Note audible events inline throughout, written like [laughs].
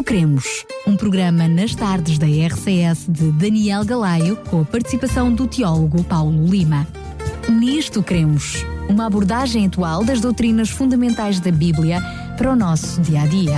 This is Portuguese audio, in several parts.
Nisto Cremos, um programa nas tardes da RCS de Daniel Galaio, com a participação do teólogo Paulo Lima. Nisto Cremos, uma abordagem atual das doutrinas fundamentais da Bíblia para o nosso dia a dia.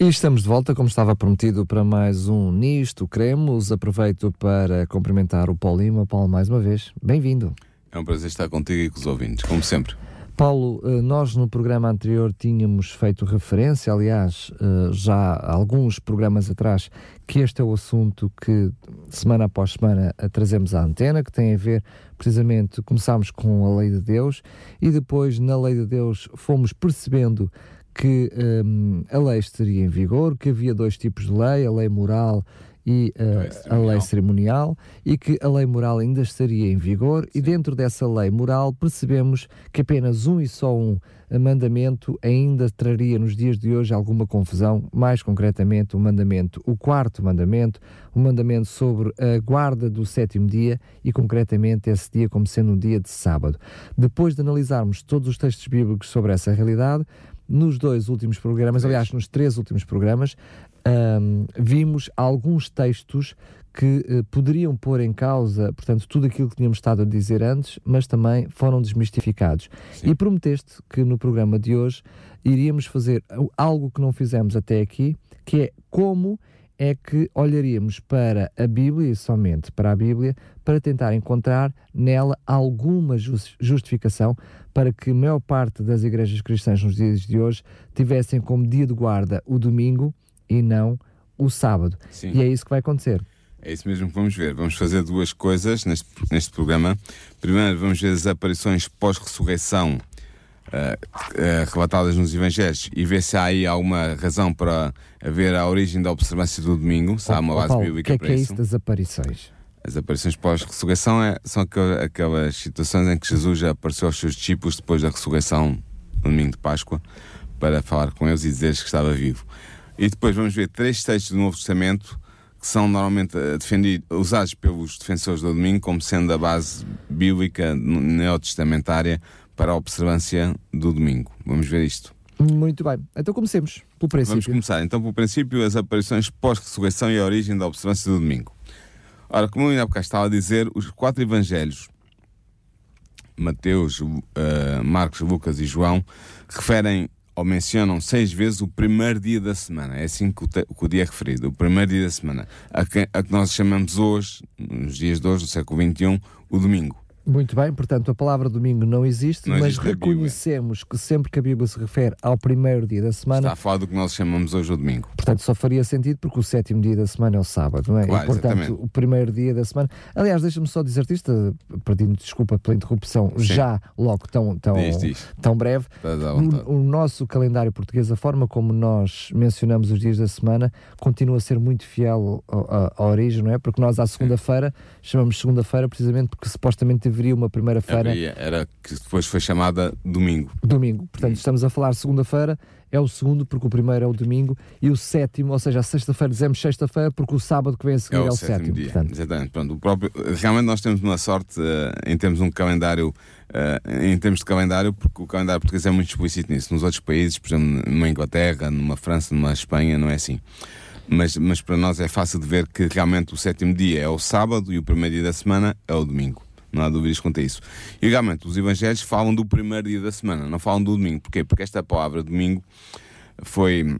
E estamos de volta, como estava prometido, para mais um Nisto Cremos. Aproveito para cumprimentar o Paulo Lima. Paulo, mais uma vez, bem-vindo. É um prazer estar contigo e com os ouvintes, como sempre. Paulo, eh, nós no programa anterior tínhamos feito referência, aliás, eh, já alguns programas atrás, que este é o assunto que semana após semana trazemos à antena, que tem a ver precisamente, começámos com a lei de Deus e depois na lei de Deus fomos percebendo que um, a lei estaria em vigor, que havia dois tipos de lei, a lei moral e uh, a lei cerimonial, e que a lei moral ainda estaria em vigor, Sim. e dentro dessa lei moral percebemos que apenas um e só um mandamento ainda traria nos dias de hoje alguma confusão, mais concretamente o mandamento, o quarto mandamento, o mandamento sobre a guarda do sétimo dia e concretamente esse dia como sendo um dia de sábado. Depois de analisarmos todos os textos bíblicos sobre essa realidade, nos dois últimos programas, aliás, nos três últimos programas, um, vimos alguns textos que uh, poderiam pôr em causa, portanto, tudo aquilo que tínhamos estado a dizer antes, mas também foram desmistificados. Sim. E prometeste que no programa de hoje iríamos fazer algo que não fizemos até aqui, que é como é que olharíamos para a Bíblia e somente para a Bíblia para tentar encontrar nela alguma justificação para que a maior parte das igrejas cristãs nos dias de hoje tivessem como dia de guarda o domingo e não o sábado. Sim. E é isso que vai acontecer. É isso mesmo que vamos ver. Vamos fazer duas coisas neste, neste programa. Primeiro, vamos ver as aparições pós-ressurreição uh, uh, relatadas nos Evangelhos e ver se há aí alguma razão para haver a origem da observância do domingo, se há uma base Paulo, bíblica que é para que isso. é isso das aparições? As aparições pós-ressurreição é, são aquelas situações em que Jesus já apareceu aos seus discípulos depois da ressurreição no domingo de Páscoa para falar com eles e dizer-lhes que estava vivo. E depois vamos ver três textos do Novo Testamento que são normalmente eh, defendidos, usados pelos defensores do domingo como sendo a base bíblica neotestamentária para a observância do domingo. Vamos ver isto. Muito bem. Então comecemos pelo princípio. Vamos começar então pelo princípio, as aparições pós-ressurreição e a origem da observância do domingo. Ora, como eu ainda há estava a dizer, os quatro evangelhos, Mateus, uh, Marcos, Lucas e João, referem ou mencionam seis vezes o primeiro dia da semana. É assim que o, te, que o dia é referido, o primeiro dia da semana. A que, a que nós chamamos hoje, nos dias de hoje, no século XXI, o domingo. Muito bem, portanto, a palavra domingo não existe, não mas existe reconhecemos que sempre que a Bíblia se refere ao primeiro dia da semana. Está a falar do que nós chamamos hoje o domingo. Portanto, só faria sentido porque o sétimo dia da semana é o sábado, não é? Claro, e, portanto, exatamente. o primeiro dia da semana. Aliás, deixa-me só dizer-te isto, pedindo desculpa pela interrupção, Sim. já logo tão, tão, diz, diz. tão breve. O, o, nosso calendário português, a forma como nós mencionamos os dias da semana, continua a ser muito fiel à origem, não é? Porque nós, à segunda-feira, chamamos segunda-feira precisamente porque supostamente deveria uma primeira-feira era que depois foi chamada domingo. Domingo. Portanto, hum. estamos a falar segunda-feira, é o segundo porque o primeiro é o domingo e o sétimo, ou seja, a sexta-feira dizemos sexta-feira porque o sábado que vem a seguir é, é o, sétimo. sétimo dia. Portanto. Exatamente. Pronto, o próprio, realmente nós temos uma sorte uh, em termos um calendário uh, em termos de calendário, porque o calendário português é muito explícito nisso. Nos outros países, por exemplo, numa Inglaterra, numa França, numa Espanha, não é assim. Mas, mas para nós é fácil de ver que realmente o sétimo dia é o sábado e o primeiro dia da semana é o domingo. Não há dúvidas quanto a isso. E realmente, os evangelhos falam do primeiro dia da semana, não falam do domingo. Porquê? Porque esta palavra domingo foi.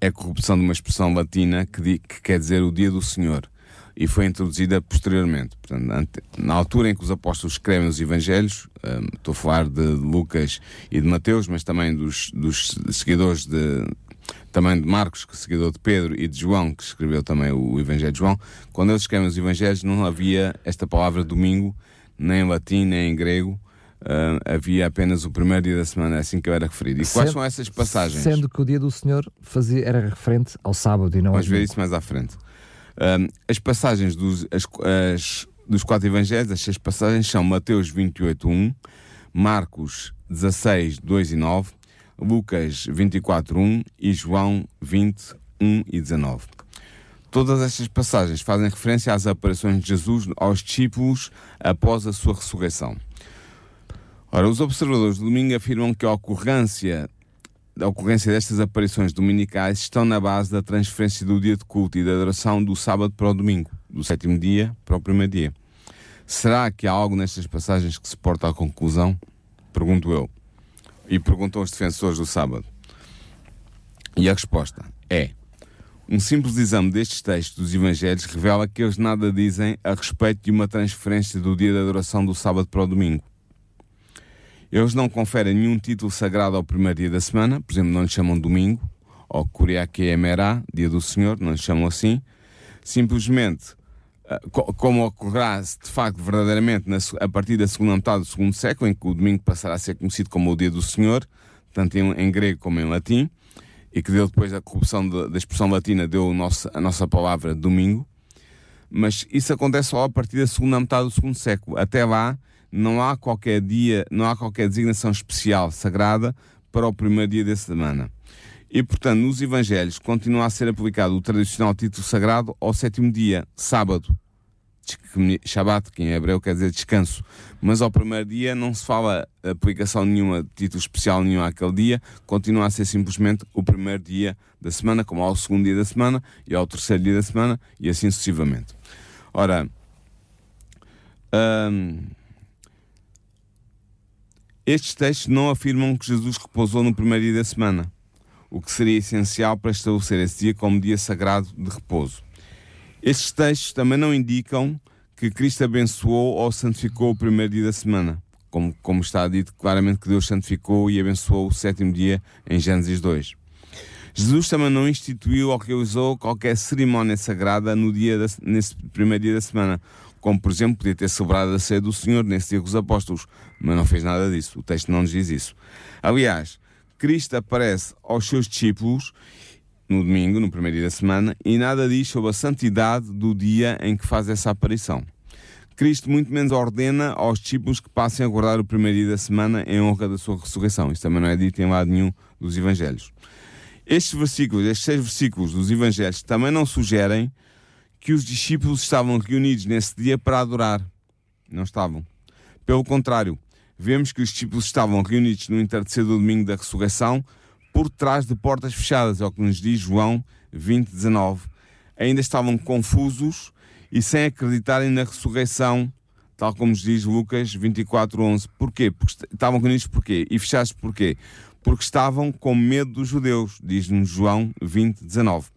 é a corrupção de uma expressão latina que, di, que quer dizer o dia do Senhor. E foi introduzida posteriormente. Portanto, na altura em que os apóstolos escrevem os evangelhos, um, estou a falar de Lucas e de Mateus, mas também dos, dos seguidores de, também de Marcos, que é seguidor de Pedro, e de João, que escreveu também o Evangelho de João, quando eles escrevem os Evangelhos não havia esta palavra domingo, nem em latim, nem em grego, Uh, havia apenas o primeiro dia da semana, é assim que eu era referido. E sendo, quais são essas passagens? Sendo que o dia do Senhor fazia, era referente ao sábado e não Vamos ver isso mais à frente. Uh, as passagens dos, as, as, dos quatro evangelhos, as seis passagens são Mateus 28, 1, Marcos 16, 2 e 9, Lucas 24, 1 e João 20, 1 e 19. Todas estas passagens fazem referência às aparições de Jesus aos discípulos após a sua ressurreição. Ora, os observadores do domingo afirmam que a ocorrência a ocorrência destas aparições dominicais estão na base da transferência do dia de culto e da adoração do sábado para o domingo, do sétimo dia para o primeiro dia. Será que há algo nestas passagens que se porta à conclusão? Pergunto eu. E perguntam os defensores do sábado. E a resposta é: um simples exame destes textos dos Evangelhos revela que eles nada dizem a respeito de uma transferência do dia de adoração do sábado para o domingo. Eles não conferem nenhum título sagrado ao primeiro dia da semana, por exemplo, não lhe chamam domingo, ou Kuriake Emerá, dia do Senhor, não lhe chamam assim. Simplesmente, como ocorrerá de facto verdadeiramente a partir da segunda metade do segundo século, em que o domingo passará a ser conhecido como o dia do Senhor, tanto em, grego como em latim, e que deu depois a corrupção da expressão latina, deu a nossa palavra domingo. Mas isso acontece só a partir da segunda metade do segundo século. Até lá, não há qualquer dia, não há qualquer designação especial sagrada para o primeiro dia da semana. E, portanto, nos Evangelhos continua a ser aplicado o tradicional título sagrado ao sétimo dia, sábado. Shabbat, que em hebreu quer dizer descanso. Mas ao primeiro dia não se fala aplicação nenhuma, título especial nenhum àquele dia, continua a ser simplesmente o primeiro dia da semana, como ao segundo dia da semana e ao terceiro dia da semana e assim sucessivamente. Ora, hum, estes textos não afirmam que Jesus repousou no primeiro dia da semana, o que seria essencial para estabelecer esse dia como dia sagrado de repouso. Estes textos também não indicam que Cristo abençoou ou santificou o primeiro dia da semana, como, como está dito claramente que Deus santificou e abençoou o sétimo dia em Gênesis 2. Jesus também não instituiu ou realizou qualquer cerimónia sagrada no dia da, nesse primeiro dia da semana, como por exemplo podia ter celebrado a ceia do Senhor nesse dia com os apóstolos, mas não fez nada disso. O texto não nos diz isso. Aliás, Cristo aparece aos seus discípulos no domingo, no primeiro dia da semana, e nada diz sobre a santidade do dia em que faz essa aparição. Cristo muito menos ordena aos discípulos que passem a guardar o primeiro dia da semana em honra da sua ressurreição. Isso também não é dito em lado nenhum dos Evangelhos. Estes versículos, estes seis versículos dos Evangelhos, também não sugerem que os discípulos estavam reunidos nesse dia para adorar. Não estavam. Pelo contrário, vemos que os discípulos estavam reunidos no entardecer do domingo da ressurreição por trás de portas fechadas, é o que nos diz João 20, 19. Ainda estavam confusos e sem acreditarem na ressurreição, tal como nos diz Lucas 24, 11. Porquê? Porque estavam reunidos porquê? E fechados porquê? Porque estavam com medo dos judeus, diz-nos João 20, 19.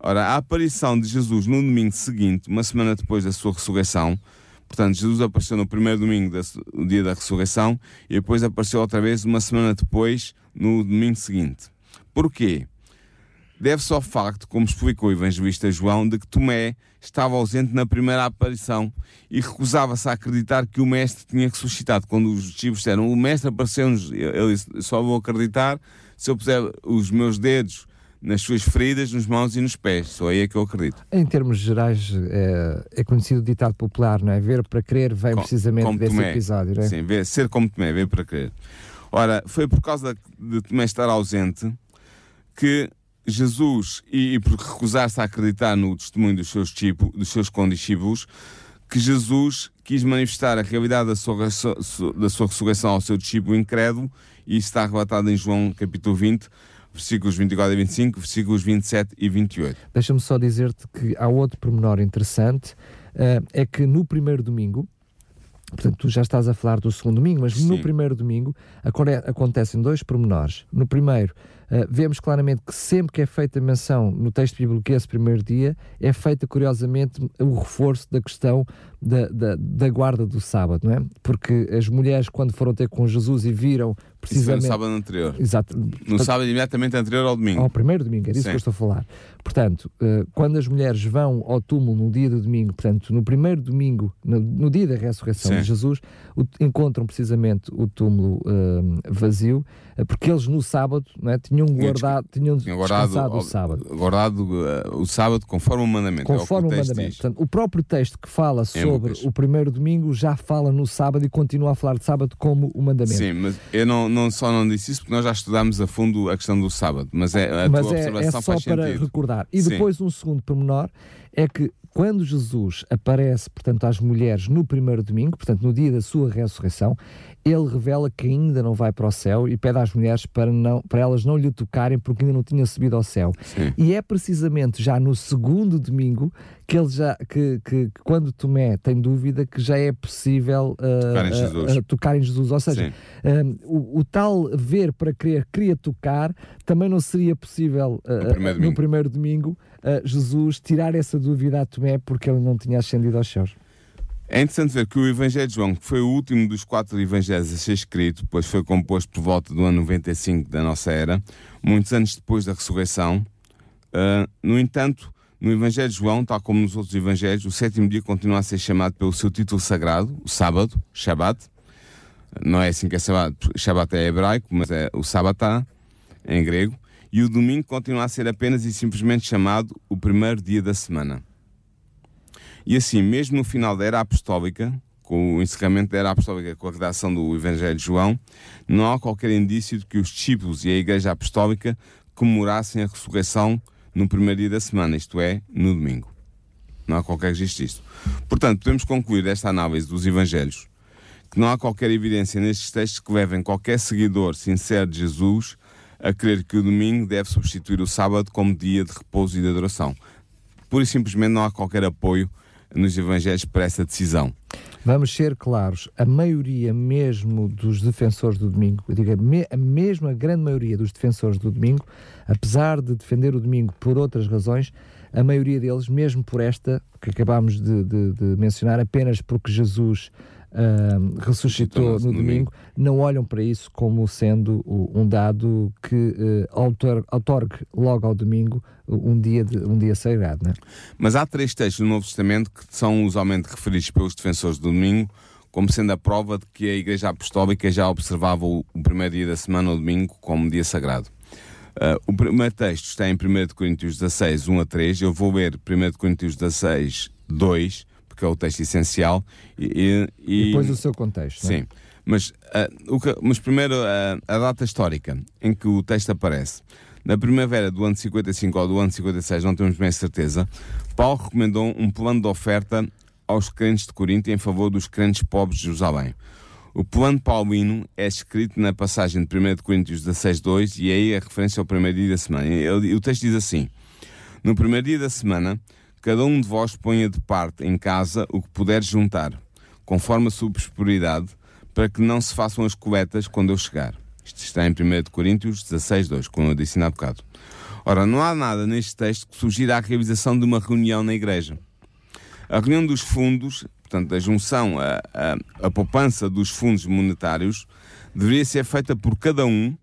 Ora, a aparição de Jesus no domingo seguinte, uma semana depois da sua ressurreição, portanto, Jesus apareceu no primeiro domingo do dia da ressurreição e depois apareceu outra vez uma semana depois, no domingo seguinte. Porquê? Deve-se ao facto, como explicou o evangelista João, de que Tomé estava ausente na primeira aparição e recusava-se a acreditar que o Mestre tinha ressuscitado. Quando os discípulos disseram, o Mestre apareceu-nos, ele disse, só vou acreditar se eu puser os meus dedos nas suas feridas, nos mãos e nos pés. Só aí é que eu acredito. Em termos gerais, é, é conhecido o ditado popular, não é? Ver para crer vem Com, precisamente desse Tomé. episódio, não é? Sim, ver, ser como Tomé, ver para crer. Ora, foi por causa de Tomé estar ausente que Jesus, e, e por recusar-se a acreditar no testemunho dos seus, tipo, dos seus condiscípulos, que Jesus quis manifestar a realidade da sua, da sua ressurreição ao seu discípulo incrédulo, e isso está relatado em João capítulo 20, versículos 24 e 25, versículos 27 e 28. Deixa-me só dizer-te que há outro pormenor interessante, uh, é que no primeiro domingo, portanto tu já estás a falar do segundo domingo, mas Sim. no primeiro domingo acontecem dois pormenores. No primeiro, uh, vemos claramente que sempre que é feita menção no texto bíblico esse primeiro dia, é feita curiosamente o reforço da questão da, da, da, guarda do sábado, não é? Porque as mulheres, quando foram ter com Jesus e viram precisamente. Isso foi no sábado anterior. Exato. No sábado imediatamente anterior ao domingo. Ao primeiro domingo, é disso Sim. que eu estou a falar. Portanto, uh, quando as mulheres vão ao túmulo no dia do domingo, portanto, no primeiro domingo, no, no dia da ressurreição Sim. de Jesus, o, encontram precisamente o túmulo uh, vazio, uh, porque eles no sábado não é, tinham guardado, tinham, tinham guardado o sábado. Guardado o sábado conforme o mandamento. É conforme é o, o mandamento. Portanto, o próprio texto que fala sobre sobre o primeiro domingo já fala no sábado e continua a falar de sábado como o mandamento. Sim, mas eu não, não só não disse isso porque nós já estudámos a fundo a questão do sábado, mas é a mas tua é, observação é só para sentido. recordar. E Sim. depois um segundo pormenor é que quando Jesus aparece, portanto, às mulheres no primeiro domingo, portanto, no dia da sua ressurreição, ele revela que ainda não vai para o céu e pede às mulheres para, não, para elas não lhe tocarem porque ainda não tinha subido ao céu. Sim. E é precisamente já no segundo domingo que ele já que, que, que quando Tomé tem dúvida que já é possível uh, Tocar em uh, Jesus. uh, tocar em Jesus. Ou seja, um, o, o tal ver para crer, queria tocar, também não seria possível uh, No primeiro no domingo. primeiro domingo uh, Jesus tirar essa dúvida a Tomé porque ele não tinha ascendido aos céus. É interessante ver que o Evangelho de João, que foi o último dos quatro evangelhos a ser escrito, pois foi composto por volta do ano 95 da nossa era, muitos anos depois da ressurreição. Ah, no entanto, no Evangelho de João, tal como nos outros evangelhos, o sétimo dia continua a ser chamado pelo seu título sagrado, o sábado, Shabbat. Não é assim que é sábado, Shabbat é hebraico, mas é o Sabatá, em grego. E o domingo continua a ser apenas e simplesmente chamado o primeiro dia da semana. E assim, mesmo no final da era apostólica, com o encerramento da era apostólica com a redação do Evangelho de João, não há qualquer indício de que os discípulos e a Igreja Apostólica comemorassem a ressurreição no primeiro dia da semana, isto é, no domingo. Não há qualquer registro disto. Portanto, podemos concluir esta análise dos Evangelhos que não há qualquer evidência nestes textos que levem qualquer seguidor sincero de Jesus a crer que o domingo deve substituir o sábado como dia de repouso e de adoração. Pura e simplesmente não há qualquer apoio nos Evangelhos para essa decisão. Vamos ser claros, a maioria mesmo dos defensores do domingo, eu digo a, me, a mesma grande maioria dos defensores do domingo, apesar de defender o domingo por outras razões, a maioria deles, mesmo por esta que acabámos de, de- de mencionar, apenas porque Jesus ah, ressuscitou no no domingo, não olham para isso como sendo um dado que eh, autor- outorgue logo ao domingo um dia, de, um dia sagrado. Não é? Mas há três textos do Novo Testamento que são usualmente referidos pelos defensores do domingo como sendo a prova de que a Igreja Apostólica já observava o, o primeiro dia da semana, o domingo, como dia sagrado. Ah, o primeiro texto está em 1 de Coríntios 16, 1 a 3. Eu vou ler 1 de Coríntios 16, 2, porque é o texto essencial. E, e- E depois o seu contexto. é? Sim. Mas, o que- mas primeiro ah, a data histórica em que o texto aparece. Na primavera do ano 55 ou do ano 56, não temos bem certeza, Paulo recomendou um plano de oferta aos crentes de Corinto em favor dos crentes pobres de Jerusalém. O plano paulino é escrito na passagem de 1 de Coríntios 16.2 e é aí a referência ao primeiro dia da semana. O texto diz assim, no primeiro dia da semana, cada um de vós ponha de parte em casa o que puder juntar, conforme a sua prosperidade, para que não se façam as coletas quando eu chegar. Isto está em 1 de Coríntios 16.2, como eu disse há bocado. Ora, não há nada neste texto que sugira a realização de uma reunião na igreja. A reunião dos fundos, portanto, a junção, a, a, a poupança dos fundos monetários, deveria ser feita por cada um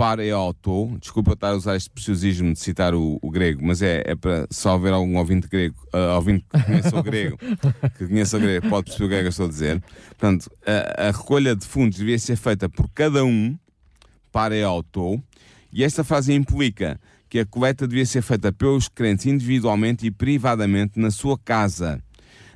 para e auto. Desculpa estar a usar este preciosismo de citar o, o grego, mas é, é para só haver algum ouvinte grego, ah, ouvinte que conheça o grego, [laughs] que conheça o grego, pode perceber o que é que eu estou a dizer. Portanto, a, a recolha de fundos devia ser feita por cada um para e auto, e esta frase implica que a coleta devia ser feita pelos crentes individualmente e privadamente na sua casa.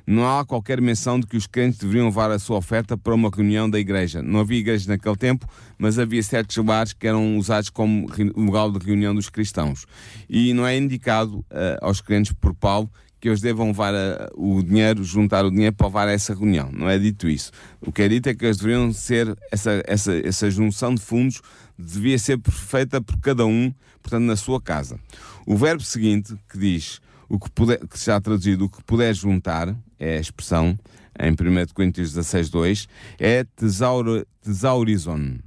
Não há qualquer menção de que os crentes deveriam levar a sua oferta para uma reunião da igreja. Não havia igreja naquele tempo, mas havia certos lugares que eram usados como lugar de reunião dos cristãos. E não é indicado eh, aos crentes por Paulo que eles devam levar eh, o dinheiro, juntar o dinheiro para levar a essa reunião. Não é dito isso. O que é dito é que eles deveriam ser, essa, essa, essa junção de fundos devia ser feita por cada um, portanto, na sua casa. O verbo seguinte, que diz, o que, puder, que está traduzido, o que puder juntar, é a expressão em 1 Coríntios 16, 2, é tesauro, tesaurizon,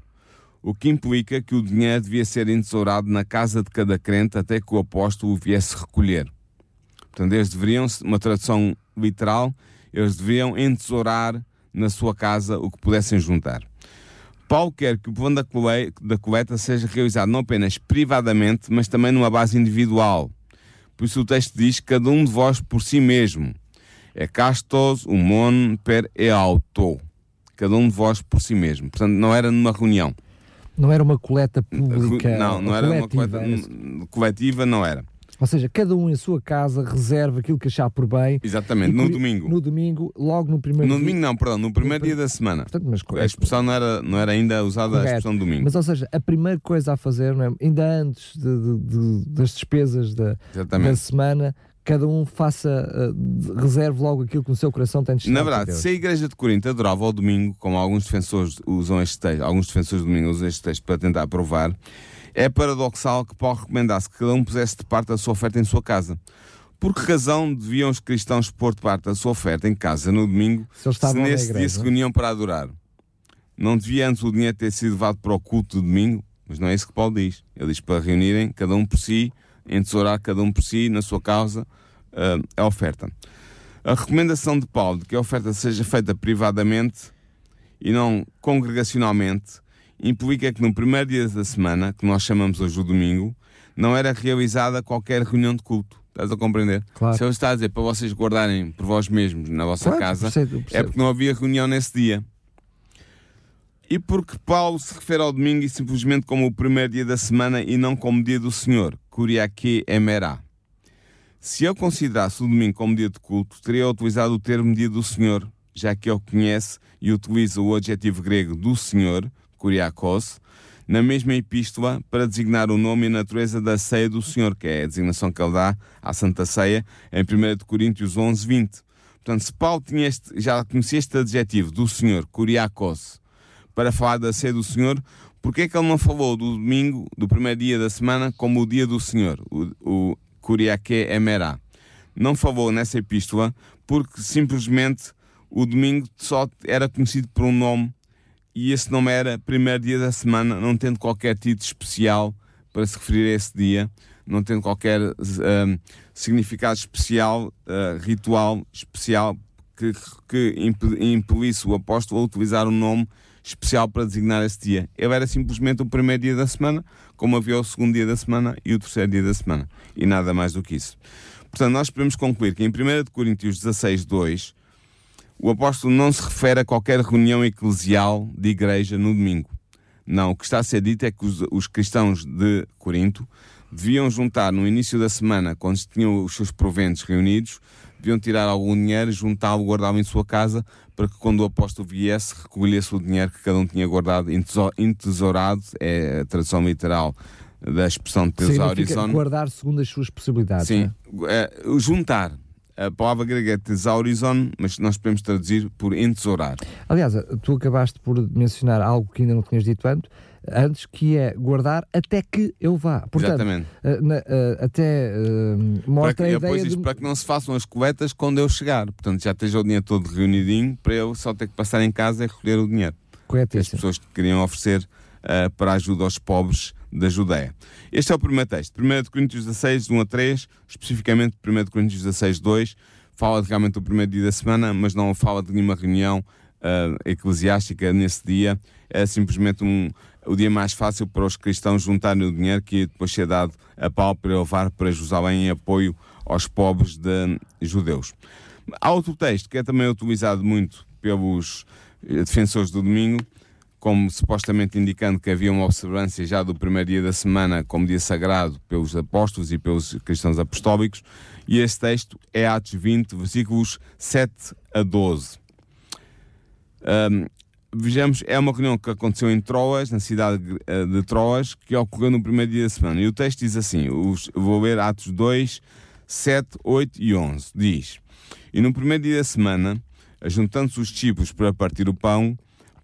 o que implica que o dinheiro devia ser entesourado na casa de cada crente até que o apóstolo o viesse recolher. Portanto, eles deveriam, uma tradução literal, eles deveriam entesourar na sua casa o que pudessem juntar. Paulo quer que o plano da cole- da coleta seja realizado não apenas privadamente, mas também numa base individual. Por isso o texto diz: cada um de vós por si mesmo. É castos humon per e auto. Cada um de vós por si mesmo. Portanto, não era numa reunião. Não era uma coleta pública. Não, não era uma coletiva, coleta era- coletiva, não era. Ou seja, cada um em sua casa reserva aquilo que achar por bem. Exatamente, no por- domingo. No domingo, logo no primeiro No dia. domingo não, perdão, no primeiro dia da semana. Portanto, mas A expressão não era, não era ainda usada a Correto. expressão domingo. Mas, ou seja, a primeira coisa a fazer, é? ainda antes de- de- de- das despesas da, da semana, cada um faça, uh, reserve logo aquilo que no seu coração tem de Na verdade, se a Igreja de Corinto adorava ao domingo, como alguns defensores usam este texto, alguns defensores do domingo usam este texto para tentar provar, é paradoxal que Paulo recomendasse que cada um pusesse de parte a sua oferta em sua casa. Por que razão deviam os cristãos pôr de parte a sua oferta em casa no domingo se, se nesse dia se reuniam para adorar? Não devia antes o dinheiro ter sido levado para o culto de domingo? Mas não é isso que Paulo diz. Ele diz para reunirem cada um por si, entesourar cada um por si, na sua causa, uh, a oferta. A recomendação de Paulo de que a oferta seja feita privadamente e não congregacionalmente implica que no primeiro dia da semana, que nós chamamos hoje o domingo, não era realizada qualquer reunião de culto. Estás a compreender? Claro. Se eu está a dizer para vocês guardarem por vós mesmos na vossa claro, casa, percebo, percebo. é porque não havia reunião nesse dia. E porque Paulo se refere ao domingo e simplesmente como o primeiro dia da semana e não como dia do Senhor, Kuriake Emerá. Se eu considerasse o domingo como dia de culto, teria utilizado o termo dia do Senhor, já que ele conhece e utiliza o adjetivo grego do Senhor, Kuriakos, na mesma epístola para designar o nome e a natureza da ceia do Senhor, que é a designação que ele dá à Santa Ceia em 1 Coríntios 11, 20. Portanto, se Paulo este, já conhecia este adjetivo do Senhor, Kuriakos, para falar da ceia do Senhor, porque é que ele não falou do domingo, do primeiro dia da semana, como o dia do Senhor, o, o Kuriake Emerá? Não falou nessa epístola porque simplesmente o domingo só era conhecido por um nome e esse nome era primeiro dia da semana, não tendo qualquer título especial para se referir a esse dia, não tendo qualquer um, significado especial, uh, ritual especial que, que impelisse o apóstolo a utilizar um nome especial para designar esse dia. Ele era simplesmente o primeiro dia da semana, como havia o segundo dia da semana e o terceiro dia da semana. E nada mais do que isso. Portanto, nós podemos concluir que em 1 Coríntios 16, 2, o apóstolo não se refere a qualquer reunião eclesial de igreja no domingo. Não, o que está a ser dito é que os, os cristãos de Corinto deviam juntar no início da semana, quando tinham os seus proventos reunidos, deviam tirar algum dinheiro, juntá-lo, guardá-lo em sua casa, para que quando o apóstolo viesse, recolhesse o dinheiro que cada um tinha guardado, entesourado, é a tradução literal da expressão tesaurizon. guardar segundo as suas possibilidades. Sim, é? É, juntar. A palavra grega é tesaurizon, mas nós podemos traduzir por entesourar. Aliás, tu acabaste por mencionar algo que ainda não tinhas dito antes, antes, que é guardar até que eu vá. Portanto, Exatamente. Uh, na, uh, até uh, mostra que, a ideia de... para que não se façam as coletas quando eu chegar. Portanto, já esteja o dinheiro todo reunidinho para eu só ter que passar em casa e recolher o dinheiro. Correto. As pessoas que queriam oferecer uh, para ajuda aos pobres da Judéia. Este é o primeiro texto. 1 Coríntios 16, 1 a 3, especificamente 1 Coríntios 16, 2, fala de realmente do primeiro dia da semana, mas não fala de nenhuma reunião uh, eclesiástica nesse dia. É simplesmente um, o dia mais fácil para os cristãos juntarem o dinheiro que depois ser dado a Paulo para levar para Jerusalém em apoio aos pobres de judeus. Há outro texto que é também utilizado muito pelos eh, defensores do domingo, como supostamente indicando que havia uma observância já do primeiro dia da semana como dia sagrado pelos apóstolos e pelos cristãos apostólicos, e esse texto é Atos 20, versículos 7 a 12. Um, vejamos, é uma reunião que aconteceu em Troas, na cidade eh, de Troas, que ocorreu no primeiro dia da semana. E o texto diz assim: os, vou ler Atos 2, 7, 8 e 11. Diz: E no primeiro dia da semana, juntando-se os discípulos para partir o pão,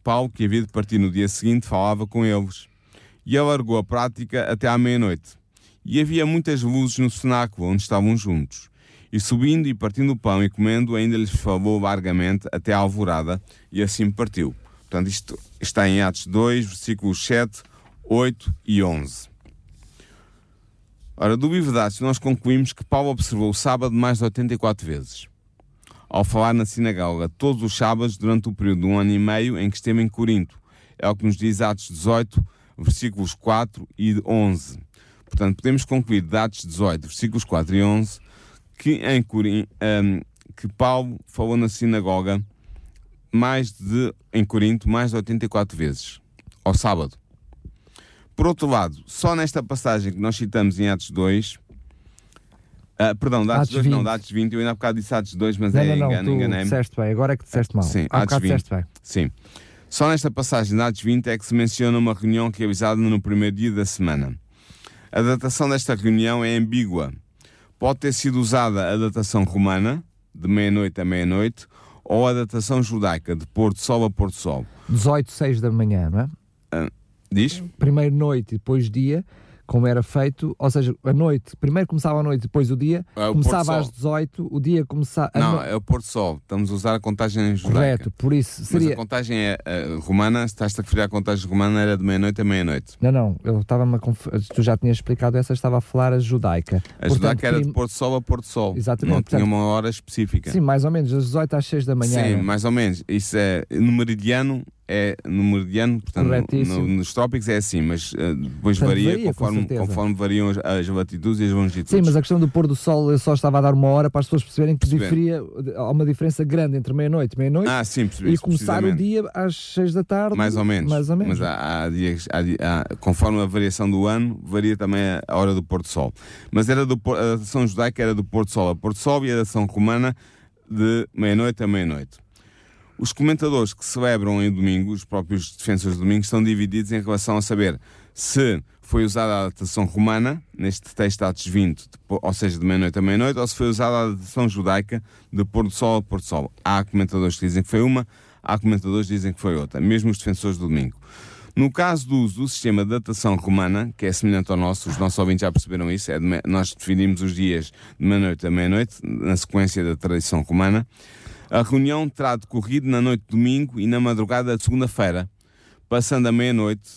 Paulo, que havia de partir no dia seguinte, falava com eles. E alargou a prática até à meia-noite. E havia muitas luzes no cenáculo onde estavam juntos. E subindo e partindo o pão e comendo, ainda lhes falou largamente até à alvorada, e assim partiu. Portanto, isto está em Atos 2, versículos 7, 8 e 11. Ora, do Atos, nós concluímos que Paulo observou o sábado mais de 84 vezes. Ao falar na sinagoga todos os sábados durante o período de um ano e meio em que esteve em Corinto. É o que nos diz Atos 18, versículos 4 e 11. Portanto, podemos concluir de Atos 18, versículos 4 e 11, que, em Corinto, um, que Paulo falou na sinagoga mais de, em Corinto, mais de 84 vezes, ao sábado. Por outro lado, só nesta passagem que nós citamos em Atos 2, uh, ah, perdão, de Atos, Atos 2 20. não, de Atos 20, eu ainda há bocado disse Atos 2, mas não, é não, engano, enganei-me. disseste bem, agora é que disseste mal. Sim, há Atos 20. bem. Sim. Só nesta passagem de Atos 20 é que se menciona uma reunião realizada no primeiro dia da semana. A datação desta reunião é ambígua. pode ter sido usada a datação romana, de meia-noite a meia-noite, ou a datação judaica, de pôr do sol a pôr do sol. 18, 6 da manhã, não é? Ah, diz? Primeiro noite e depois dia, como era feito, ou seja, a noite, primeiro começava a noite, depois o dia, É o começava às sol. 18, o dia começava. Não, no- é o pôr do sol. Estamos a usar a contagem judaica. Correto, por isso Mas seria. a contagem é, eh, romana, se estás a referir à contagem romana, era de meia-noite a meia-noite. Não, não, eu estava-me a conf... Tu já tinhas explicado essa, estava a falar a judaica. A judaica era prim- de pôr do sol a pôr do sol. Exatamente, Não tinha portanto- uma hora específica. Sim, mais ou menos, das 18 às 6 da manhã. Sim, né? mais ou menos. Isso é no meridiano, é no meridiano, portanto, no- nos trópicos é assim, mas eh, depois Portanto, varia, varia, conforme, conforme variam as, as latitudes e as longitudes. Sim, mas a questão do pôr do sol, eu só estava a dar uma hora para as pessoas perceberem que diferia, há uma diferença grande entre meia-noite e meia-noite Ah, sim, percebi. e começar o dia às 6 da tarde. Mais ou menos. Mais ou menos. Mas há, há dias, há há- conforme a variação do ano, varia também a, hora do pôr do sol. Mas era do, a datação judaica era do pôr do sol a pôr do sol e a datação romana de meia-noite a meia-noite. Os comentadores que celebram em domingo, os próprios defensores de domingo, estão divididos em relação a saber se foi usada a datação romana, neste texto de Atos 20, de pô- ou seja, de meia-noite a meia-noite, ou se foi usada a datação judaica de pôr do sol a pôr do sol. Há comentadores que dizem que foi uma, há comentadores que dizem que foi outra, mesmo os defensores do domingo. No caso do uso do sistema de datação romana, que é semelhante ao nosso, os nossos ouvintes já perceberam isso, é de nós definimos os dias de meia-noite a meia-noite, na sequência da tradição romana. A reunião terá decorrido na noite de domingo e na madrugada de segunda-feira, passando a meia-noite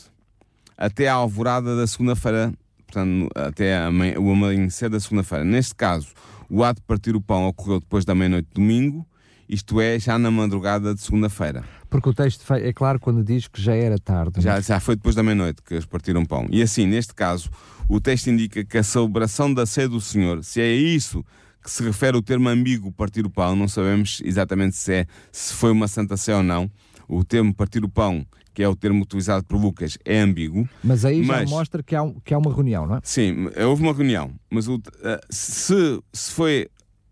até à alvorada da segunda-feira, portanto, até o amanhecer da segunda-feira. Neste caso, o ato de partir o pão ocorreu depois da meia-noite de domingo, isto é, já na madrugada de segunda-feira. Porque o texto é claro quando diz que já era tarde. Já, já foi depois da meia-noite que eles partiram pão. E assim, neste caso, o texto indica que a celebração da ceia do Senhor, se é isso que se refere o termo ambíguo partir o pão, não sabemos exatamente se, é, se foi uma santa ceia ou não. O termo partir o pão, que é o termo utilizado por Lucas, é ambíguo. Mas aí Mas- já mostra que há, que há uma reunião, não é? Sim, houve uma reunião, mas o- eh, se, se foi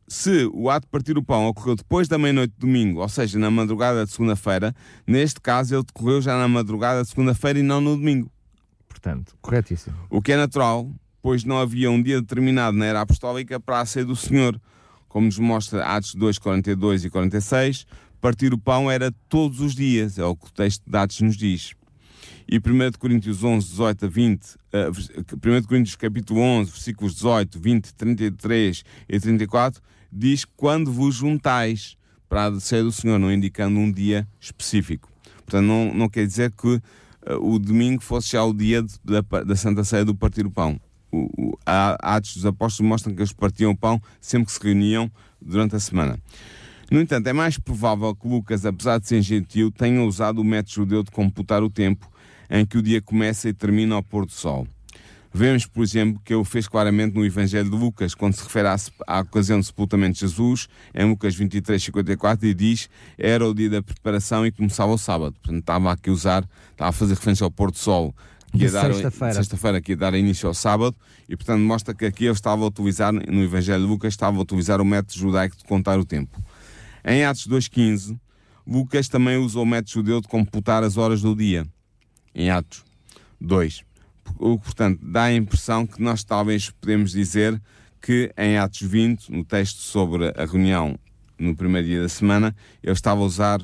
se o ato de partir o pão ocorreu depois da meia-noite de domingo, ou seja, na madrugada de segunda-feira, neste caso ele decorreu já na madrugada de segunda-feira e não no domingo. Portanto, corretíssimo. O que é natural, pois não havia um dia determinado na era apostólica para a ceia do Senhor. Como nos mostra Atos 2, 42 e 46, partir o pão era todos os dias, é o que o texto de Atos nos diz. E 1 de Coríntios 11, 18 a 20, eh, vers- 1 de Coríntios capítulo 11, versículos 18, 20, 33 e 34, diz quando vos juntais para a ceia do Senhor, não indicando um dia específico. Portanto, não, não quer dizer que eh, o domingo fosse já o dia de- da, da Santa Ceia do partir o pão. A Atos dos Apóstolos mostram que eles partiam o pão sempre que se reuniam durante a semana. No entanto, é mais provável que Lucas, apesar de ser gentil, tenha usado o método judeu de computar o tempo em que o dia começa e termina ao pôr do sol. Vemos, por exemplo, que ele fez claramente no Evangelho de Lucas, quando se refere à, à ocasião do sepultamento de Jesus, em Lucas 23, 54, e diz era o dia da preparação e começava o sábado. Portanto, estava aqui a usar, estava a fazer referência ao pôr do sol, que ia dar, sexta-feira. sexta-feira, que ia dar início ao sábado, e portanto mostra que aqui ele estava a utilizar, no Evangelho de Lucas, estava a utilizar o método judaico de contar o tempo. Em Atos 2,15, Lucas também usa o método judeu de computar as horas do dia. Em Atos 2. O que, portanto, dá a impressão que nós talvez podemos dizer que em Atos 20, no texto sobre a reunião no primeiro dia da semana, ele estava a usar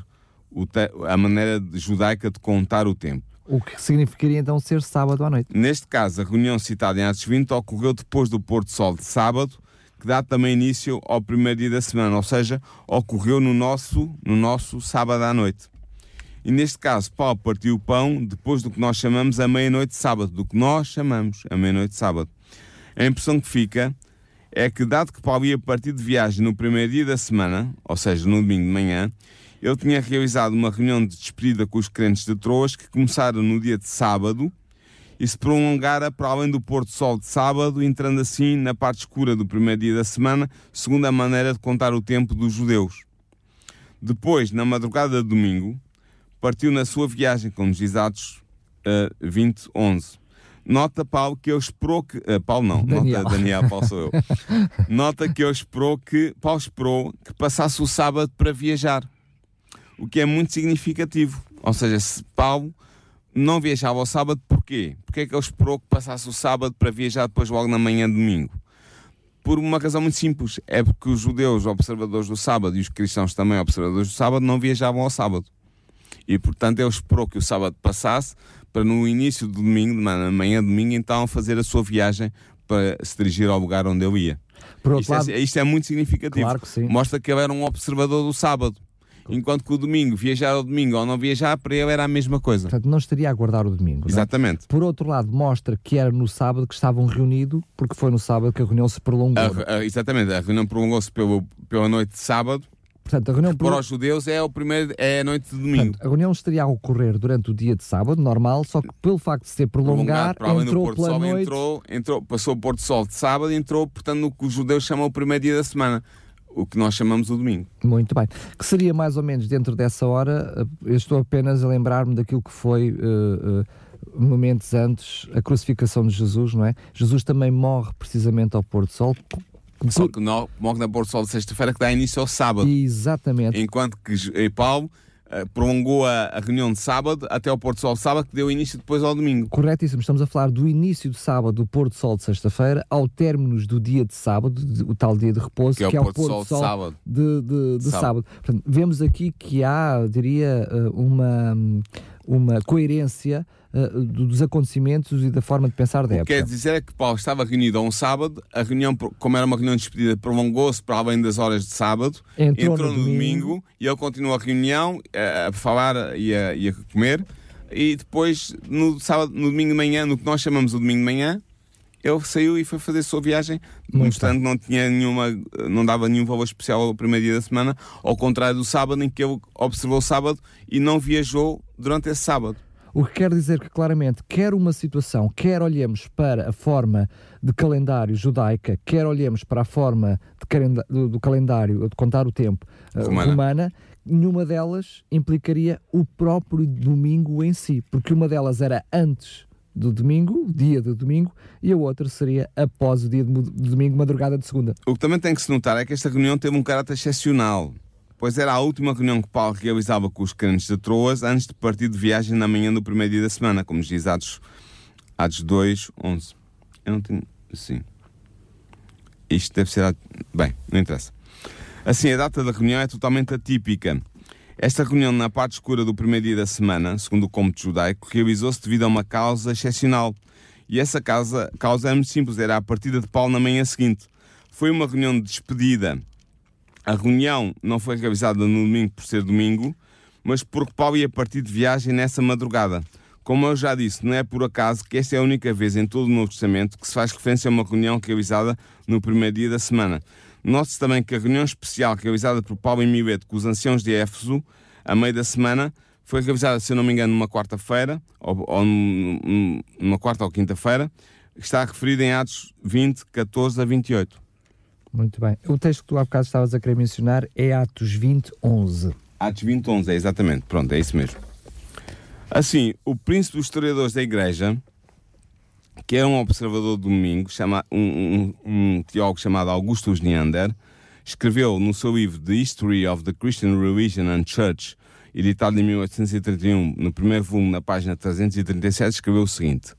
a maneira judaica de contar o tempo. O que significaria então ser sábado à noite. Neste caso, a reunião citada em Atos 20 ocorreu depois do pôr do sol de sábado, que dá também início ao primeiro dia da semana, ou seja, ocorreu no nosso, no nosso sábado à noite. E neste caso, Paulo partiu o pão depois do que nós chamamos a meia-noite de sábado, do que nós chamamos a meia-noite de sábado. A impressão que fica é que, dado que Paulo ia partir de viagem no primeiro dia da semana, ou seja, no domingo de manhã, ele tinha realizado uma reunião de despedida com os crentes de Troas que começaram no dia de sábado e se prolongara para além do pôr do sol de sábado, entrando assim na parte escura do primeiro dia da semana, segundo a maneira de contar o tempo dos judeus. Depois, na madrugada de domingo, partiu na sua viagem, como diz Atos uh, 20, 11. Nota, Paulo, que ele esperou que. eh, Paulo não, Daniel. nota Daniel, Paulo sou eu. [laughs] Nota que ele esperou que. Paulo esperou que passasse o sábado para viajar. O que é muito significativo. Ou seja, se Paulo não viajava ao sábado, porquê? Porque é que ele esperou que passasse o sábado para viajar depois logo na manhã de domingo? por uma razão muito simples. É porque os judeus observadores do sábado e os cristãos também observadores do sábado não viajavam ao sábado. E portanto ele esperou que o sábado passasse para no início do domingo, na manhã de domingo, então fazer a sua viagem para se dirigir ao lugar onde eu ia. Isto, é lado, é, isto, é, muito significativo. Claro que sim. Mostra que ele era um observador do sábado. Enquanto que o domingo, viajar ao domingo ou não viajar, para ele era a mesma coisa. Portanto, não estaria a guardar o domingo. É? Exatamente. É? Por outro lado, mostra que era no sábado que estavam reunidos, porque foi no sábado que a reunião se prolongou. A, a, exatamente, a reunião prolongou-se pela noite de sábado. Portanto, a reunião para os judeus é, o primeiro, é a noite de domingo. Portanto, a reunião estaria a ocorrer durante o dia de sábado, normal, só que pelo facto de ser prolongar, prolongar entrou pela noite... Entrou, entrou, passou o Porto Sol de sábado e entrou, portanto, no que os judeus chamam o primeiro dia da semana o que nós chamamos o domingo. Muito bem. Que seria mais ou menos dentro dessa hora, eh, eu estou apenas a lembrar-me daquilo que foi uh, uh, momentos antes a crucificação de Jesus, não é? Jesus também morre precisamente ao pôr do sol. Só que não, morre na pôr do sol de sexta-feira que dá início ao sábado. Exatamente. Enquanto que Paulo prolongou a, reunião de sábado até ao Porto Sol de sábado, que deu início depois ao domingo. Corretíssimo, estamos a falar do início de sábado do Porto Sol de sexta-feira ao término do dia de sábado, o tal dia de repouso, que é, que o, é Porto o Porto Sol, de sábado. De, de, de sábado. sábado. Portanto, vemos aqui que há, diria, eh, uma, uma coerência uh, dos acontecimentos e da forma de pensar da época. Quer dizer é que Paulo estava reunido a um sábado, a reunião, como era uma reunião de despedida, prolongou-se para além das horas de sábado, entrou, entrou no, no domingo, domingo, e ele continuou a reunião, a, a falar e a, e a comer, e depois, no, sábado, no domingo de manhã, no que nós chamamos de domingo de manhã, ele saiu e foi fazer a sua viagem, mostrando que não tinha nenhuma, não dava nenhum valor especial ao primeiro dia da semana, ao contrário do sábado, em que ele observou o sábado e não viajou durante esse sábado. O que quer dizer que claramente, quer uma situação, quer olhemos para a forma de calendário judaica, quer olhemos para a forma do, do, calendário de contar o tempo uh, romana. romana, nenhuma delas implicaria o próprio domingo em si, porque uma delas era antes do domingo, dia do domingo, e a outra seria após o dia de domingo, madrugada de segunda. O que também tem que se notar é que esta reunião teve um caráter excepcional pois era a última reunião que Paulo realizava com os crentes de Troas antes de partir de viagem na manhã do primeiro dia da semana, como diz Atos, Atos 2, 11. Eu não tenho. Sim. Isto deve ser. Bem, não interessa. Assim, a data da reunião é totalmente atípica. Esta reunião, na parte escura do primeiro dia da semana, segundo o cômodo judaico, realizou-se devido a uma causa excepcional. E essa causa, causa é muito simples, era a partida de Paulo na manhã seguinte. Foi uma reunião de despedida a reunião não foi realizada no domingo por ser domingo, mas porque Paulo ia partir de viagem nessa madrugada. Como eu já disse, não é por acaso que esta é a única vez em todo o Novo Testamento que se faz referência a uma reunião realizada no primeiro dia da semana. Note-se também que a reunião especial realizada por Paulo em Mileto com os anciãos de Éfeso, a meio da semana, foi realizada, se eu não me engano, numa quarta-feira, ou, ou numa quarta ou quinta-feira, está referida em Atos 20, 14 a 28. Muito bem. O texto que tu há bocado estavas a querer mencionar é Atos 20, 11. Atos 20, 11, é exatamente. Pronto, é isso mesmo. Assim, o príncipe dos historiadores da igreja, que era um observador do domingo, chama, um, um, um teólogo chamado Augustus Neander, escreveu no seu livro The History of the Christian Religion and Church, editado em 1831, no primeiro volume, na página 337, escreveu o seguinte,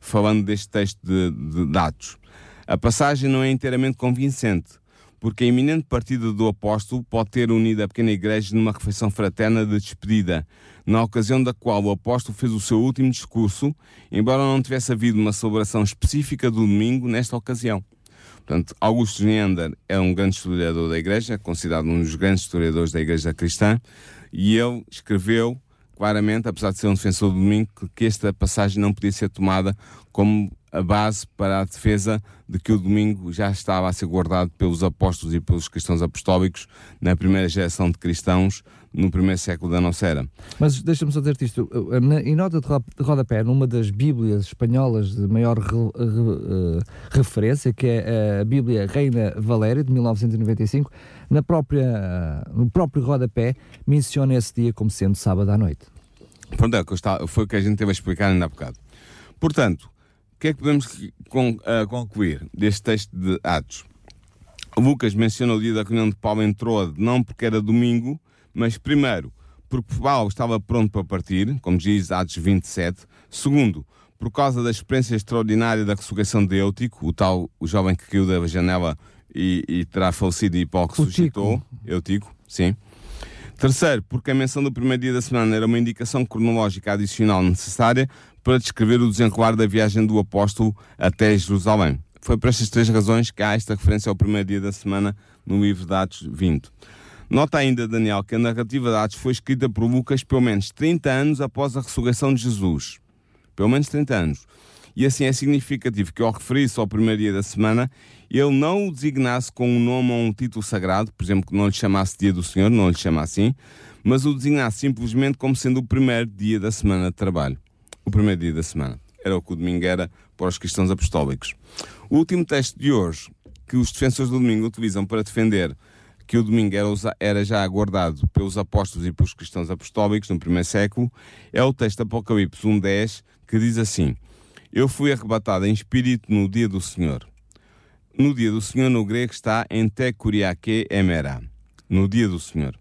falando deste texto de, de, de Atos. A passagem não é inteiramente convincente, porque a iminente partida do apóstolo pode ter unido a pequena igreja numa refeição fraterna de despedida, na ocasião da qual o apóstolo fez o seu último discurso, embora não tivesse havido uma celebração específica do domingo nesta ocasião. Portanto, Augusto Neander é um grande historiador da Igreja, considerado um dos grandes historiadores da Igreja cristã, e ele escreveu claramente, apesar de ser um defensor do domingo, que esta passagem não podia ser tomada como a base para a defesa de que o domingo já estava a ser guardado pelos apóstolos e pelos cristãos apostólicos na primeira geração de cristãos no primeiro século da nossa era. Mas deixa-me só dizer isto, em nota de rodapé, numa das bíblias espanholas de maior re, re, referência, que é a Bíblia Reina Valéria, de 1995, na própria, no próprio rodapé menciona esse dia como sendo sábado à noite. Pronto, é, foi o que a gente teve a explicar ainda há bocado. Portanto, que é que podemos uh, concluir deste texto de Atos? Lucas menciona o dia da reunião de Paulo em Troade, não porque era domingo, mas primeiro, porque Paulo estava pronto para partir, como diz Atos 27. Segundo, por causa da experiência extraordinária da ressurreição de Eutico, o tal o jovem que caiu da janela e, e terá falecido e Paulo ressuscitou. Eutico, sim. Terceiro, porque a menção do primeiro dia da semana era uma indicação cronológica adicional necessária para descrever o desenrolar da viagem do apóstolo até Jerusalém. Foi por estas três razões que há esta referência ao primeiro dia da semana no livro de Atos 20. Nota ainda, Daniel, que a narrativa de Atos foi escrita por Lucas pelo menos 30 anos após a ressurreição de Jesus. Pelo menos 30 anos. E assim é significativo que, ao referir-se ao primeiro dia da semana, ele não o designasse com um nome ou um título sagrado, por exemplo, que não lhe chamasse Dia do Senhor, não lhe chama assim, mas o designasse simplesmente como sendo o primeiro dia da semana de trabalho. O primeiro dia da semana. Era o que o domingo era para os cristãos apostólicos. O último texto de hoje, que os defensores do domingo utilizam para defender que o domingo era, já aguardado pelos apóstolos e pelos cristãos apostólicos no primeiro século, é o texto Apocalipse 1.10, que diz assim: Eu fui arrebatado em espírito no dia do Senhor. No dia do Senhor, no grego, está em te kuriake emera, no dia do Senhor.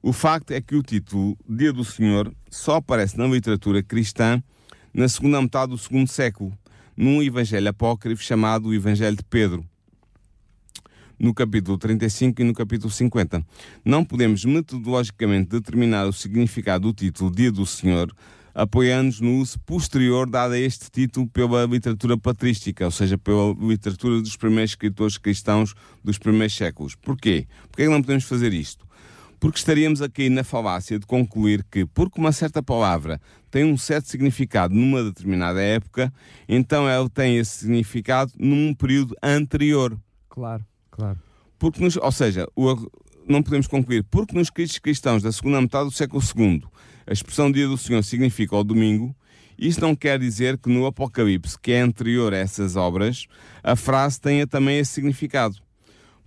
O facto é que o título Dia do Senhor só aparece na literatura cristã na segunda metade do segundo século, num evangelho apócrifo chamado o Evangelho de Pedro no capítulo 35 e no capítulo 50. Não podemos metodologicamente determinar o significado do título Dia do Senhor, apoiando-nos no uso posterior dado a este título pela literatura patrística, ou seja, pela literatura dos primeiros escritores cristãos dos primeiros séculos. Porquê? Porquê é não podemos fazer isto? Porque estaríamos aqui na falácia de concluir que, porque uma certa palavra tem um certo significado numa determinada época, então ela tem esse significado num período anterior. Claro. Claro. Porque nos, ou seja, o, não podemos concluir, porque nos escritos cristãos da segunda metade do século II a expressão dia do Senhor significa o domingo, isso não quer dizer que no Apocalipse, que é anterior a essas obras, a frase tenha também esse significado.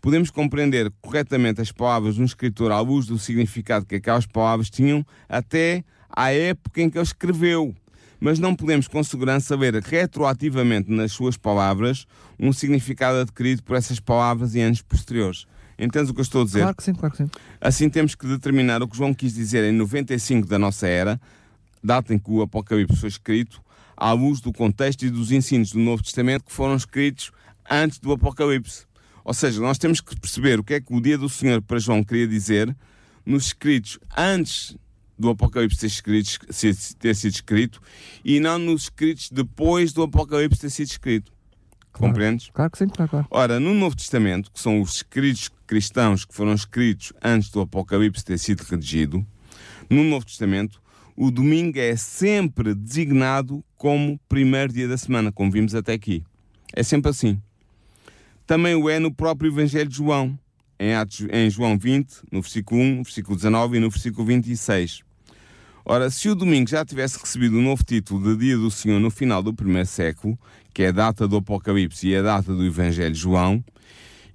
Podemos compreender corretamente as palavras de um escritor à luz do significado que aquelas palavras tinham até à época em que ele escreveu mas não podemos com segurança ver retroativamente nas suas palavras um significado adquirido por essas palavras em anos posteriores. Entendes o que eu estou a dizer? Claro que sim, claro que sim. Assim temos que determinar o que João quis dizer em 95 da nossa era, data em que o Apocalipse foi escrito, à luz do contexto e dos ensinos do Novo Testamento que foram escritos antes do Apocalipse. Ou seja, nós temos que perceber o que é que o dia do Senhor para João queria dizer nos escritos antes do Apocalipse ter, escrito, ter sido escrito e não nos escritos depois do Apocalipse ter sido escrito. Claro, Compreendes? Claro que sim, claro, claro. Ora, no Novo Testamento, que são os escritos cristãos que foram escritos antes do Apocalipse ter sido redigido, no Novo Testamento, o domingo é sempre designado como primeiro dia da semana, como vimos até aqui. É sempre assim. Também o é no próprio Evangelho de João, em, Atos, em João 20, no versículo 1, no versículo 19 e no versículo 26. Ora, se o domingo já tivesse recebido o novo título de Dia do Senhor no final do primeiro século, que é a data do Apocalipse e a data do Evangelho de João,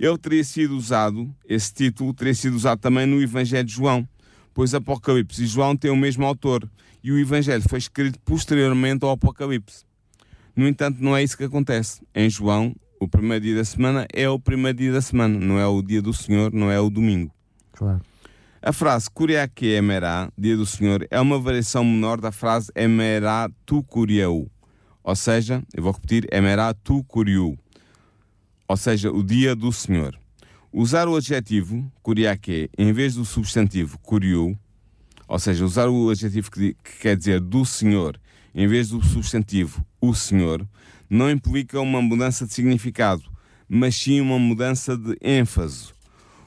ele teria sido usado, esse título teria sido usado também no Evangelho de João, pois Apocalipse e João têm o mesmo autor e o Evangelho foi escrito posteriormente ao Apocalipse. No entanto, não é isso que acontece. Em João, o primeiro dia da semana é o primeiro dia da semana, não é o dia do Senhor, não é o domingo. Claro. A frase Kuriake Emerá, dia do Senhor, é uma variação menor da frase Emerá tu Kuriau. Ou seja, eu vou repetir, Emerá tu Kuriu. Ou seja, o dia do Senhor. Usar o adjetivo Kuriake em vez do substantivo Kuriu, ou seja, usar o adjetivo que, que quer dizer do Senhor em vez do substantivo o Senhor, não implica uma mudança de significado, mas sim uma mudança de ênfase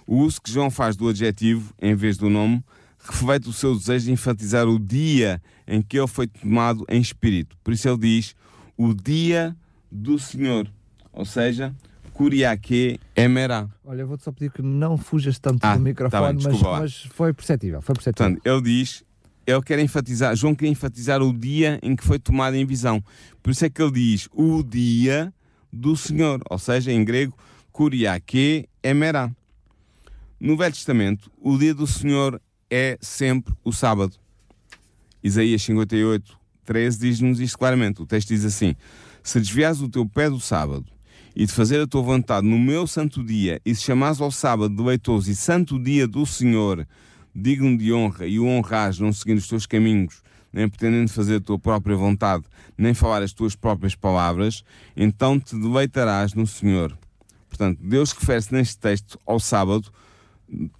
o uso que João faz do adjetivo, em vez do nome, reflete o seu desejo de enfatizar o dia em que ele foi tomado em espírito. Por isso ele diz o dia do Senhor. Ou seja, Kuriake Emerá. Olha, vou-te só pedir que não fujas tanto Ah, do tá microfone, bem, mas, mas foi perceptível, foi perceptível. Portanto, ele diz, ele quer enfatizar, João quer enfatizar o dia em que foi tomado em visão. Por isso é que ele diz o dia do Senhor. Ou seja, em grego, Kuriake Emerá. No Velho Testamento, o dia do Senhor é sempre o sábado. Isaías 58, 13 diz-nos isto claramente. O texto diz assim: Se desviares o teu pé do sábado e de fazer a tua vontade no meu santo dia, e se chamares ao sábado de leitoso e santo dia do Senhor, digno de honra, e o honrares não seguindo os teus caminhos, nem pretendendo fazer a tua própria vontade, nem falar as tuas próprias palavras, então te deleitarás no Senhor. Portanto, Deus refere-se neste texto ao sábado,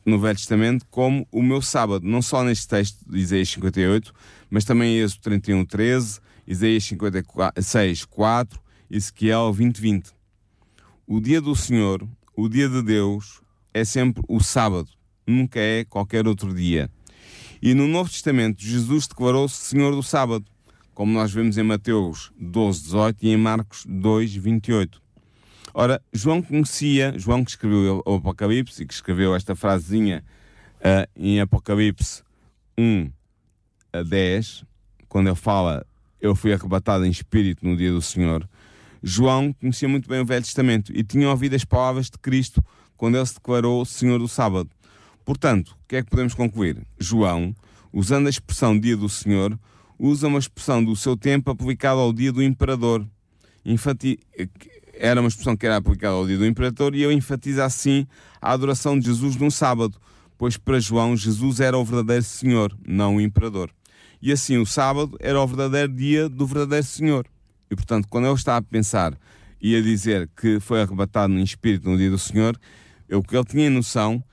no Velho Testamento, como o meu sábado, não só neste texto de Isaías 58, mas também em Êxodo 31, 13, Isaías 56, 4, Ezequiel 20, 20. O dia do Senhor, o dia de Deus, é sempre o sábado, nunca é qualquer outro dia. E no Novo Testamento, Jesus declarou-se Senhor do sábado, como nós vemos em Mateus 12, 18 e em Marcos 2, 28. Ora, João conhecia, João que escreveu o Apocalipse e que escreveu esta frasezinha uh, em Apocalipse 1 a 10, quando ele fala eu fui arrebatado em espírito no dia do Senhor, João conhecia muito bem o Velho Testamento e tinha ouvido as palavras de Cristo quando ele se declarou Senhor do Sábado. Portanto, o que é que podemos concluir? João, usando a expressão dia do Senhor, usa uma expressão do seu tempo aplicada ao dia do imperador. Infati... Era uma expressão que era aplicada ao dia do imperador e ele enfatiza assim a adoração de Jesus num sábado, pois para João Jesus era o verdadeiro Senhor, não o imperador. E assim o sábado era o verdadeiro dia do verdadeiro Senhor. E portanto, quando ele está a pensar e a dizer que foi arrebatado em espírito no dia do Senhor, o que ele tinha noção,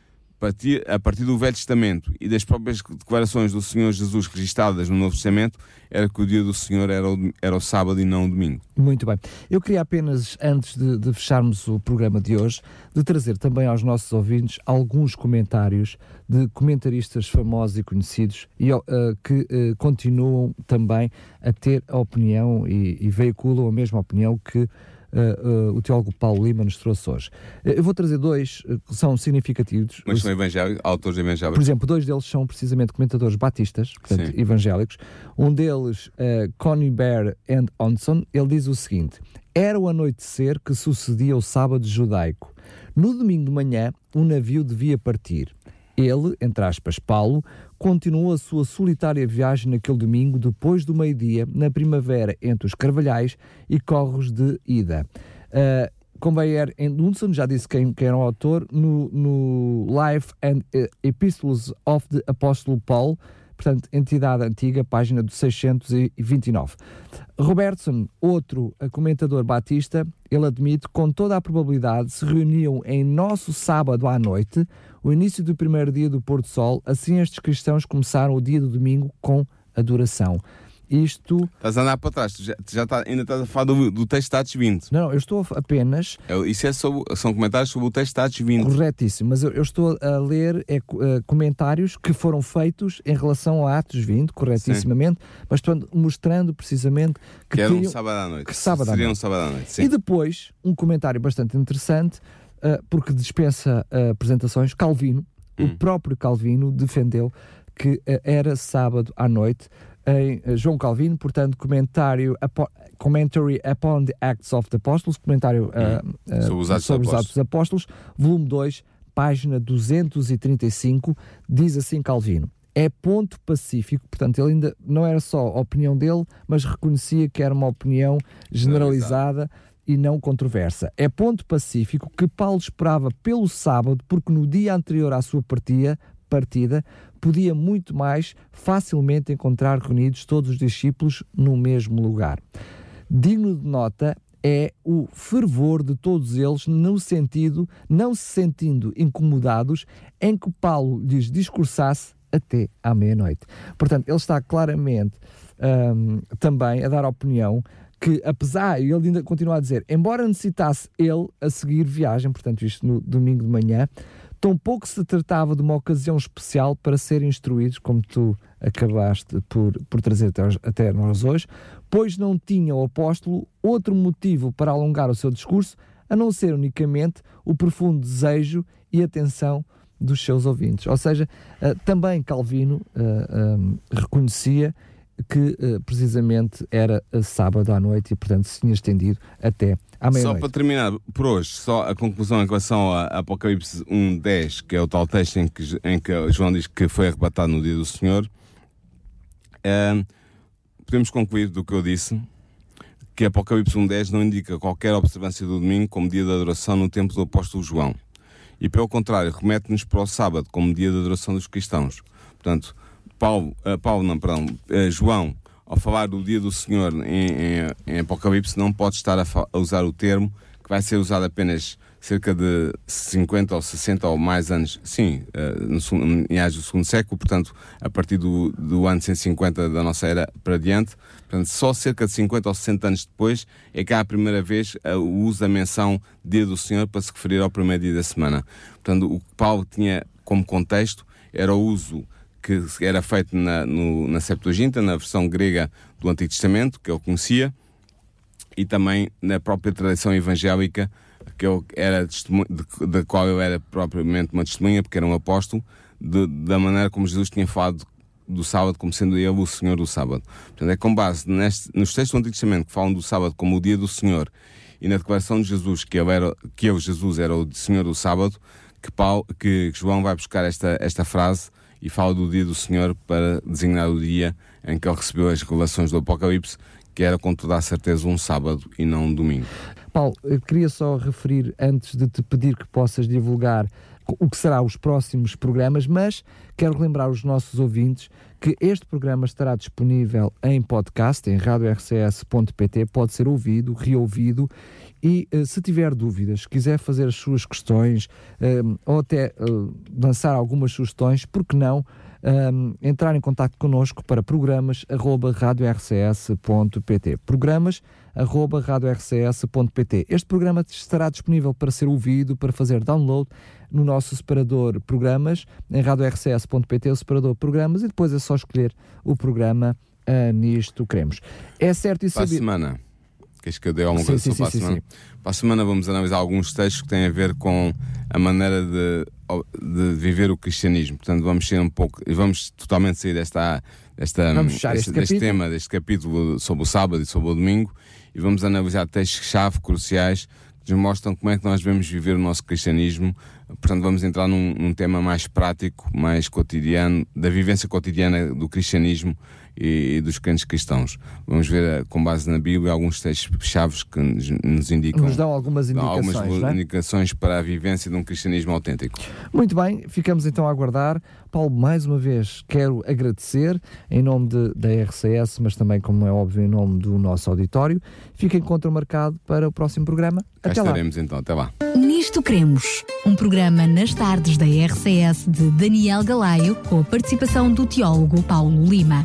a partir do Velho Testamento e das próprias declarações do Senhor Jesus registadas no Novo Testamento, era que o dia do Senhor era o, era o sábado e não o domingo. Muito bem. Eu queria apenas, antes de, de fecharmos o programa de hoje, de trazer também aos nossos ouvintes alguns comentários de comentaristas famosos e conhecidos e, uh, que uh, continuam também a ter a opinião e, e veiculam a mesma opinião que uh, uh, o teólogo Paulo Lima nos trouxe hoje. Uh, eu vou trazer dois que são significativos. Mas são evangélicos, autores evangélicos? Por exemplo, dois deles são precisamente comentadores batistas, portanto, Sim. evangélicos. Um deles, uh, Connie Bear and Onson, ele diz o seguinte: Era o anoitecer que sucedia o sábado judaico. No domingo de manhã, um navio devia partir. Ele, entre aspas, Paulo, continuou a sua solitária viagem naquele domingo, depois do meio-dia, na primavera, entre os Carvalhais e Corros de Ida. Uh, Conveyer Endunson já disse quem, quem era o autor no, no Life and uh, Epistles of the Apostle Paul, portanto, entidade antiga, página do 629. Robertson, outro comentador batista, ele admite, com toda a probabilidade, se reuniam em nosso sábado à noite, o início do primeiro dia do pôr do sol, assim estes cristãos começaram o dia do domingo com adoração. Isto. Estás a andar para trás, tu já, já tá, ainda estás a falar do, do texto Atos 20. Não, eu estou apenas. É, isso é sobre, são comentários sobre o texto Atos 20. Corretíssimo, mas eu, eu estou a ler é, uh, comentários que foram feitos em relação a Atos 20, corretissimamente, sim. mas estou mostrando precisamente que. Que era um sábado à noite. Que sábado Seria à noite. um sábado à noite. Sim. E depois, um comentário bastante interessante, uh, porque dispensa uh, apresentações, Calvino, hum. o próprio Calvino, defendeu que era sábado à noite em João Calvino, portanto, comentário Commentary upon the Acts of the Apostles, comentário uh, uh, sobre, os Atos, sobre os Atos dos Apóstolos, volume 2, página 235, diz assim Calvino. É ponto pacífico, portanto, ele ainda não era só a opinião dele, mas reconhecia que era uma opinião generalizada e não controversa. É ponto pacífico que Paulo esperava pelo sábado, porque no dia anterior à sua partida, partida podia muito mais facilmente encontrar reunidos todos os discípulos no mesmo lugar. Digno de nota é o fervor de todos eles no sentido, não se sentindo incomodados, em que Paulo lhes discursasse até à meia-noite. Portanto, ele está claramente um, também a dar opinião que, apesar, e ele ainda continua a dizer, embora necessitasse ele a seguir viagem, portanto, isto no domingo de manhã, Tampouco se tratava de uma ocasião especial para serem instruídos, como tu acabaste por, por trazer até, até nós hoje, pois não tinha o apóstolo outro motivo para alongar o seu discurso, a não ser unicamente o profundo desejo e atenção dos seus ouvintes. Ou seja, uh, também Calvino uh, um, reconhecia que uh, precisamente era sábado à noite e, portanto, se tinha estendido até à meia-noite. Só para terminar, por hoje, só a conclusão em relação a Apocalipse 1.10, que é o tal texto em que, em que João diz que foi arrebatado no dia do Senhor, é, podemos concluir do que eu disse, que Apocalipse 1.10 não indica qualquer observância do domingo como dia de adoração no tempo do apóstolo João. E, pelo contrário, remete-nos para o sábado como dia de adoração dos cristãos. Portanto, Paulo, uh, Paulo não, perdão, uh, João, ao falar do dia do Senhor em, em, em Apocalipse, não pode estar a, a, usar o termo que vai ser usado apenas cerca de 50 ou 60 ou mais anos, sim, uh, no, do segundo século, portanto, a partir do, do ano 150 da nossa era para diante, portanto, só cerca de 50 ou 60 anos depois é que há a primeira vez o uso da menção Dia do Senhor para se referir ao primeiro dia da semana. Portanto, o que Paulo tinha como contexto era o uso que era feito na, no, na Septuaginta, na versão grega do Antigo Testamento, que ele conhecia, e também na própria tradição evangélica, que eu era da qual eu era propriamente uma testemunha, porque era um apóstolo, de, da maneira como Jesus tinha falado do sábado como sendo ele o Senhor do sábado. Portanto, é com base neste, nos textos do Antigo Testamento que falam do sábado como o dia do Senhor e na declaração de Jesus que ele, era, que Jesus, era o Senhor do sábado, que, Paulo, que João vai buscar esta, esta frase e fala do dia do Senhor para designar o dia em que ele recebeu as revelações do Apocalipse, que era com toda a certeza um sábado e não um domingo. Paulo, eu queria só referir, antes de te pedir que possas divulgar o que será os próximos programas, mas quero lembrar os nossos ouvintes que este programa estará disponível em podcast, em radiorcs.pt, pode ser ouvido, reouvido e uh, se tiver dúvidas, quiser fazer as suas questões uh, ou até uh, lançar algumas sugestões, por que não entrar em contato connosco para programas arroba radiorcs.pt programas arroba radiorcs.pt Este programa estará disponível para ser ouvido, para fazer download no nosso separador programas, em radiorcs.pt, o separador programas, e depois é só escolher o programa Nisto Queremos. É certo e sabido... Para a semana Queres que eu dê alguma coisa sim, sim, para a semana? Para a semana vamos analisar alguns textos que têm a ver com a maneira de, de viver o cristianismo. Portanto, vamos ser um pouco, vamos totalmente sair desta, desta, deste, este deste tema, deste capítulo sobre o sábado e sobre o domingo e vamos analisar textos-chave cruciais que nos mostram como é que nós devemos viver o nosso cristianismo. Portanto, vamos entrar num, num tema mais prático, mais cotidiano, da vivência cotidiana do cristianismo e, e dos crentes cristãos. Vamos ver, eh, com base na Bíblia, alguns textos chaves que nos indicam. Nos dão algumas indicações. Algumas é? indicações para a vivência de um cristianismo autêntico. Muito bem, ficamos então a aguardar. Paulo, mais uma vez quero agradecer em nome de, da RCS, mas também, como é óbvio, em nome do nosso auditório. Fica encontro marcado para o próximo programa. Cá até estaremos lá. então, até lá. Nisto Cremos, um programa nas tardes da RCS de Daniel Galaio, com a participação do teólogo Paulo Lima.